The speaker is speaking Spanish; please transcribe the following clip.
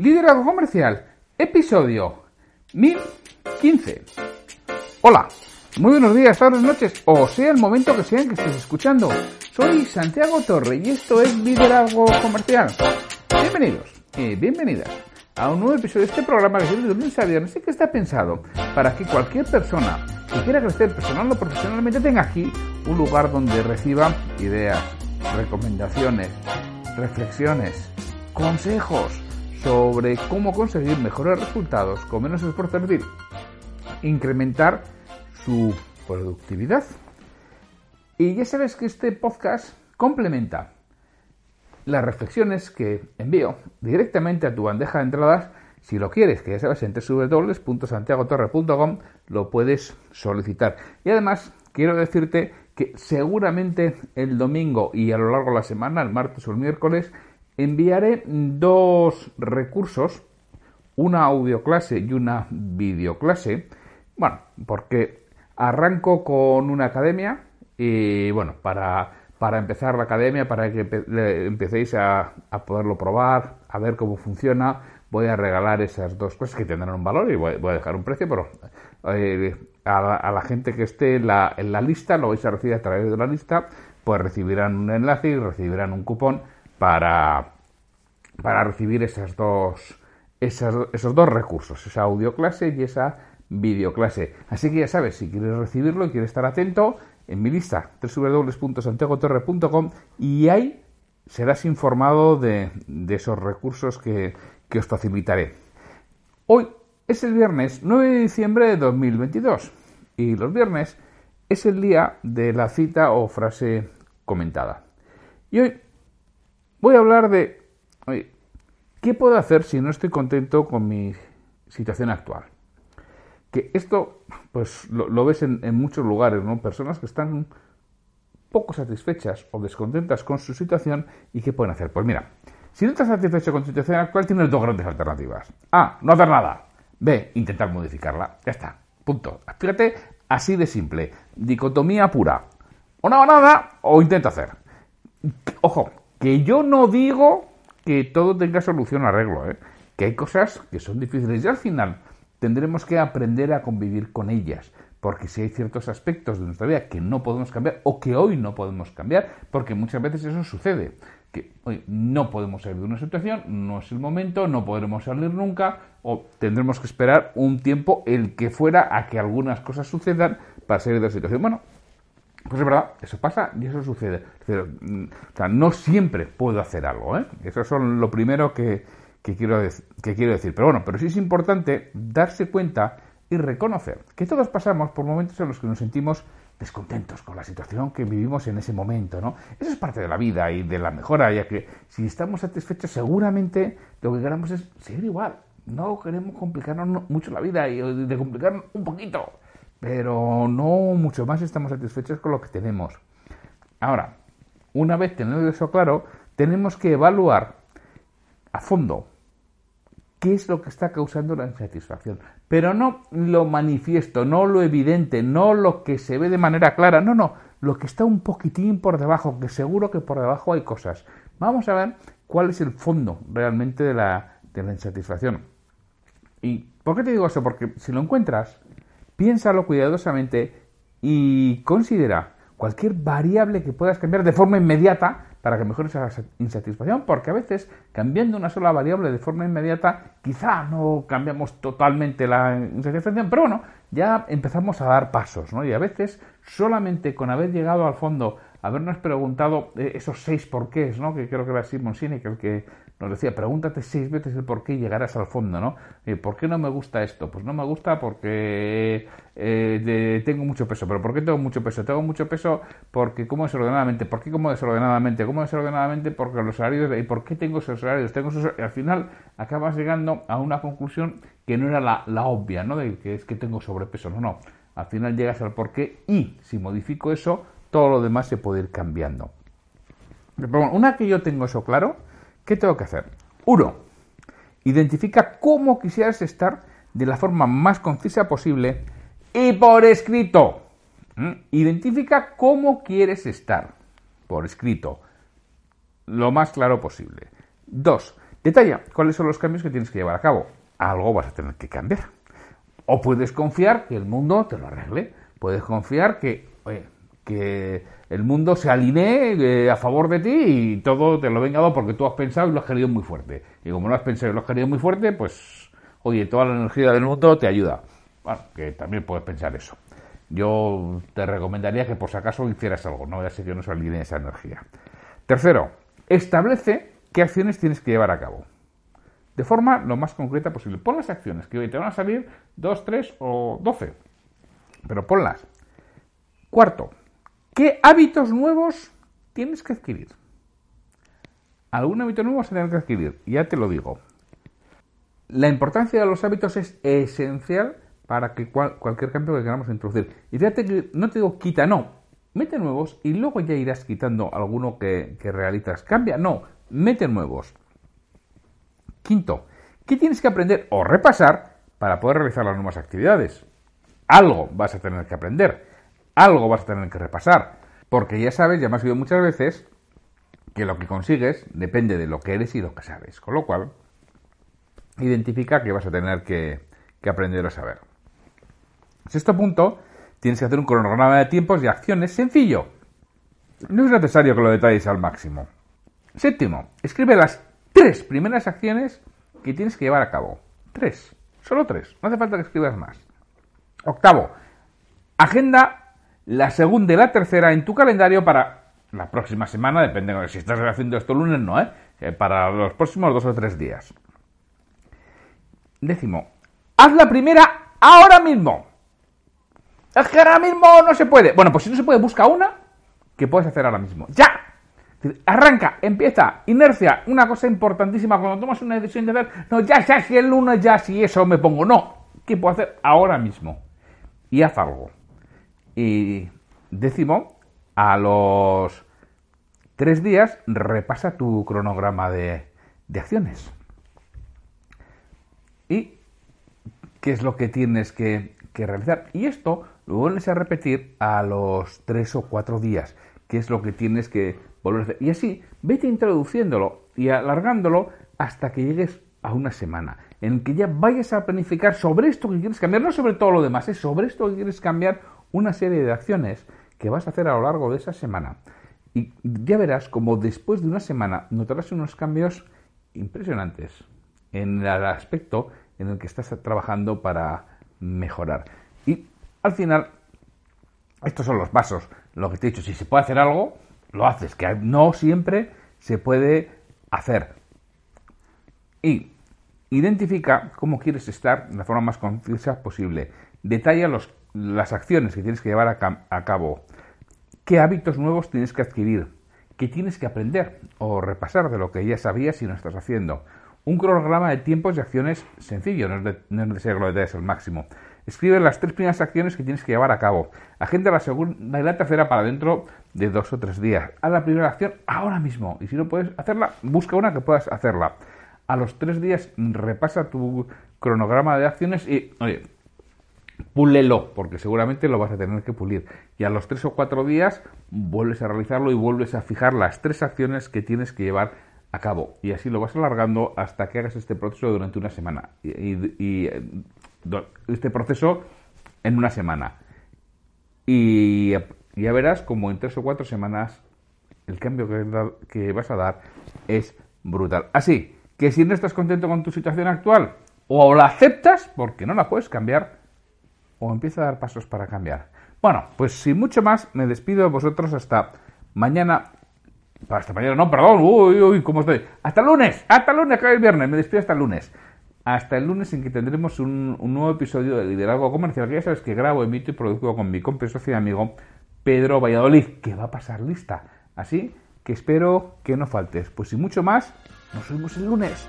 Liderazgo Comercial, episodio 1015. Hola, muy buenos días, tardes, noches, o sea el momento que sean que estés escuchando. Soy Santiago Torre y esto es Liderazgo Comercial. Bienvenidos y bienvenidas a un nuevo episodio de este programa que se de lunes a viernes y que está pensado para que cualquier persona que quiera crecer personal o profesionalmente tenga aquí un lugar donde reciba ideas, recomendaciones, reflexiones, consejos, sobre cómo conseguir mejores resultados con menos esfuerzo, es incrementar su productividad. Y ya sabes que este podcast complementa las reflexiones que envío directamente a tu bandeja de entradas. Si lo quieres, que ya sabes, en www.santiagotorre.com lo puedes solicitar. Y además, quiero decirte que seguramente el domingo y a lo largo de la semana, el martes o el miércoles, enviaré dos recursos, una audioclase y una videoclase. Bueno, porque arranco con una academia y bueno, para, para empezar la academia, para que empecéis a, poderlo probar, a ver cómo funciona, voy a regalar esas dos cosas que tendrán un valor y voy, a dejar un precio, pero eh, a, la, gente que esté en la, en la lista, lo vais a recibir a través de la lista, pues recibirán un enlace y recibirán un cupón para, para recibir dos, esos dos recursos, esa audio clase y esa videoclase. Así que ya sabes, si quieres recibirlo y quieres estar atento, en mi lista www.santiagotorre.com y ahí serás informado de, esos recursos que, que os facilitaré. Hoy es el viernes 9 de diciembre de 2022 y los viernes es el día de la cita o frase comentada. Y hoy Voy a hablar de, ¿qué puedo hacer si no estoy contento con mi situación actual? Que esto, pues lo, ves en, muchos lugares, ¿no? Personas que están poco satisfechas o descontentas con su situación y qué pueden hacer. Pues mira, si no estás satisfecho con tu situación actual, tienes dos grandes alternativas. A, no hacer nada. B, intentar modificarla. Ya está. Punto. Fíjate, así de simple. Dicotomía pura. O no nada o intento hacer. Ojo, que yo no digo que todo tenga solución arreglo, ¿eh? que hay cosas que son difíciles y al final tendremos que aprender a convivir con ellas. Porque si hay ciertos aspectos de nuestra vida que no podemos cambiar o que hoy no podemos cambiar, porque muchas veces eso sucede, que hoy no podemos salir de una situación, no es el momento, no podremos salir nunca o tendremos que esperar un tiempo el que fuera a que algunas cosas sucedan para salir de la situación. Bueno, pues es verdad, eso pasa y eso sucede. Mm, o sea, no siempre puedo hacer algo, ¿eh? Eso es lo primero que, quiero que quiero decir. Pero bueno, pero sí es importante darse cuenta y reconocer que todos pasamos por momentos en los que nos sentimos descontentos con la situación que vivimos en ese momento, ¿no? Eso es parte de la vida y de la mejora, ya que si estamos satisfechos seguramente lo que queremos es seguir igual. No queremos complicarnos mucho la vida y de complicarnos un poquito pero no mucho más estamos satisfechos con lo que tenemos. Ahora, una vez teniendo eso claro, tenemos que evaluar a fondo qué es lo que está causando la insatisfacción. Pero no lo manifiesto, no lo evidente, no lo que se ve de manera clara, no, no, lo que está un poquitín por debajo, que seguro que por debajo hay cosas. Vamos a ver cuál es el fondo realmente de la, de la insatisfacción. ¿Y por qué te digo eso? Porque si lo encuentras, piénsalo cuidadosamente y considera cualquier variable que puedas cambiar de forma inmediata para que mejore esa insatisfacción, porque a veces cambiando una sola variable de forma inmediata quizá no cambiamos totalmente la insatisfacción, pero bueno, ya empezamos a dar pasos, ¿no? Y a veces solamente con haber llegado al fondo, habernos preguntado eh, esos seis porqués, ¿no? Que creo que era Simon Sinek el que nos decía, pregúntate seis veces el por qué llegarás al fondo, ¿no? Eh, ¿Por qué no me gusta esto? Pues no me gusta porque eh, tengo mucho peso. ¿Pero por qué tengo mucho peso? Tengo mucho peso porque como desordenadamente. ¿Por qué como desordenadamente? ¿Cómo desordenadamente? Porque los horarios... ¿Y por qué tengo esos horarios? Tengo esos... Y al final acabas llegando a una conclusión que no era la, la obvia, ¿no? De que es que tengo sobrepeso. No, no. Al final llegas al por qué y si modifico eso, todo lo demás se puede ir cambiando. Una que yo tengo eso claro, ¿qué tengo que hacer? Uno, identifica cómo quisieras estar de la forma más concisa posible y por escrito. ¿Mm? Identifica cómo quieres estar por escrito, lo más claro posible. Dos, detalla cuáles son los cambios que tienes que llevar a cabo. Algo vas a tener que cambiar. O puedes confiar que el mundo te lo arregle. Puedes confiar que, que el mundo se alinee eh, a favor de ti y todo te lo venga dado porque tú has pensado y lo has querido muy fuerte. Y como no has pensado y lo has querido muy fuerte, pues, oye, toda la energía del mundo te ayuda. Bueno, que también puedes pensar eso. Yo te recomendaría que por si acaso hicieras algo, no ya sé que no se alinee esa energía. Tercero, establece qué acciones tienes que llevar a cabo. De forma lo más concreta posible. Pon las acciones, que hoy te van a salir 2, 3 o 12. Pero ponlas. Cuarto, ¿Qué hábitos nuevos tienes que adquirir? Algún hábito nuevo a tener que adquirir, ya te lo digo. La importancia de los hábitos es esencial para que cualquier cambio que queramos introducir. Y fíjate que no te digo quita, no. Mete nuevos y luego ya irás quitando alguno que, que realizas. Cambia, no. Mete nuevos. Quinto, ¿qué tienes que aprender o repasar para poder realizar las nuevas actividades? Algo vas a tener que aprender algo vas a tener que repasar. Porque ya sabes, ya me has oído muchas veces, que lo que consigues depende de lo que eres y lo que sabes. Con lo cual, identifica que vas a tener que, aprender a saber. Sexto punto, tienes que hacer un cronograma de tiempos y acciones sencillo. No es necesario que lo detalles al máximo. Séptimo, escribe las tres primeras acciones que tienes que llevar a cabo. Tres, solo tres, no hace falta que escribas más. Octavo, agenda la segunda y la tercera en tu calendario para la próxima semana, depende de si estás haciendo esto lunes, no, ¿eh? Para los próximos dos o tres días. Décimo, haz la primera ahora mismo. Es que ahora mismo no se puede. Bueno, pues si no se puede, busca una que puedes hacer ahora mismo. ¡Ya! Arranca, empieza, inercia, una cosa importantísima cuando tomas una decisión de hacer, no, ya, ya, si el lunes, ya, si eso me pongo, no, ¿qué puedo hacer ahora mismo? Y haz algo. Y décimo, a los tres días repasa tu cronograma de, acciones. ¿Y qué es lo que tienes que, realizar? Y esto lo vuelves a repetir a los tres o cuatro días, qué es lo que tienes que volver a hacer. Y así, vete introduciéndolo y alargándolo hasta que llegues a una semana, en que ya vayas a planificar sobre esto que quieres cambiar, no sobre todo lo demás, es sobre esto que quieres cambiar una serie de acciones que vas a hacer a lo largo de esa semana. Y ya verás como después de una semana notarás unos cambios impresionantes en el aspecto en el que estás trabajando para mejorar. Y al final, estos son los pasos. Lo que te he dicho, si se puede hacer algo, lo haces, que no siempre se puede hacer. Y identifica cómo quieres estar de la forma más concisa posible. Detalla los las acciones que tienes que llevar a, cabo, qué hábitos nuevos tienes que adquirir, qué tienes que aprender o repasar de lo que ya sabías y no estás haciendo. Un cronograma de tiempos y acciones sencillo, no es, necesario que lo detalles al máximo. Escribe las tres primeras acciones que tienes que llevar a cabo. Agenda la segunda y la tercera para dentro de dos o tres días. Haz la primera acción ahora mismo. Y si no puedes hacerla, busca una que puedas hacerla. A los tres días repasa tu cronograma de acciones y, oye, púlelo, porque seguramente lo vas a tener que pulir. Y a los tres o cuatro días vuelves a realizarlo y vuelves a fijar las tres acciones que tienes que llevar a cabo. Y así lo vas alargando hasta que hagas este proceso durante una semana. Y, eh, este proceso en una semana. Y ya verás como en tres o cuatro semanas el cambio que, que vas a dar es brutal. Así que si no estás contento con tu situación actual, o la aceptas porque no la puedes cambiar, o empieza a dar pasos para cambiar. Bueno, pues sin mucho más, me despido de vosotros hasta mañana Para esta mañana, no, perdón, uy, uy, ¿cómo estoy? Hasta el lunes, hasta el lunes, acá el viernes, me despido hasta el lunes. Hasta el lunes en que tendremos un, nuevo episodio de Liderazgo Comercial, que ya sabes que grabo, emito y produzco con mi compa y amigo Pedro Valladolid, que va a pasar lista. Así que espero que no faltes. Pues sin mucho más, nos vemos el lunes.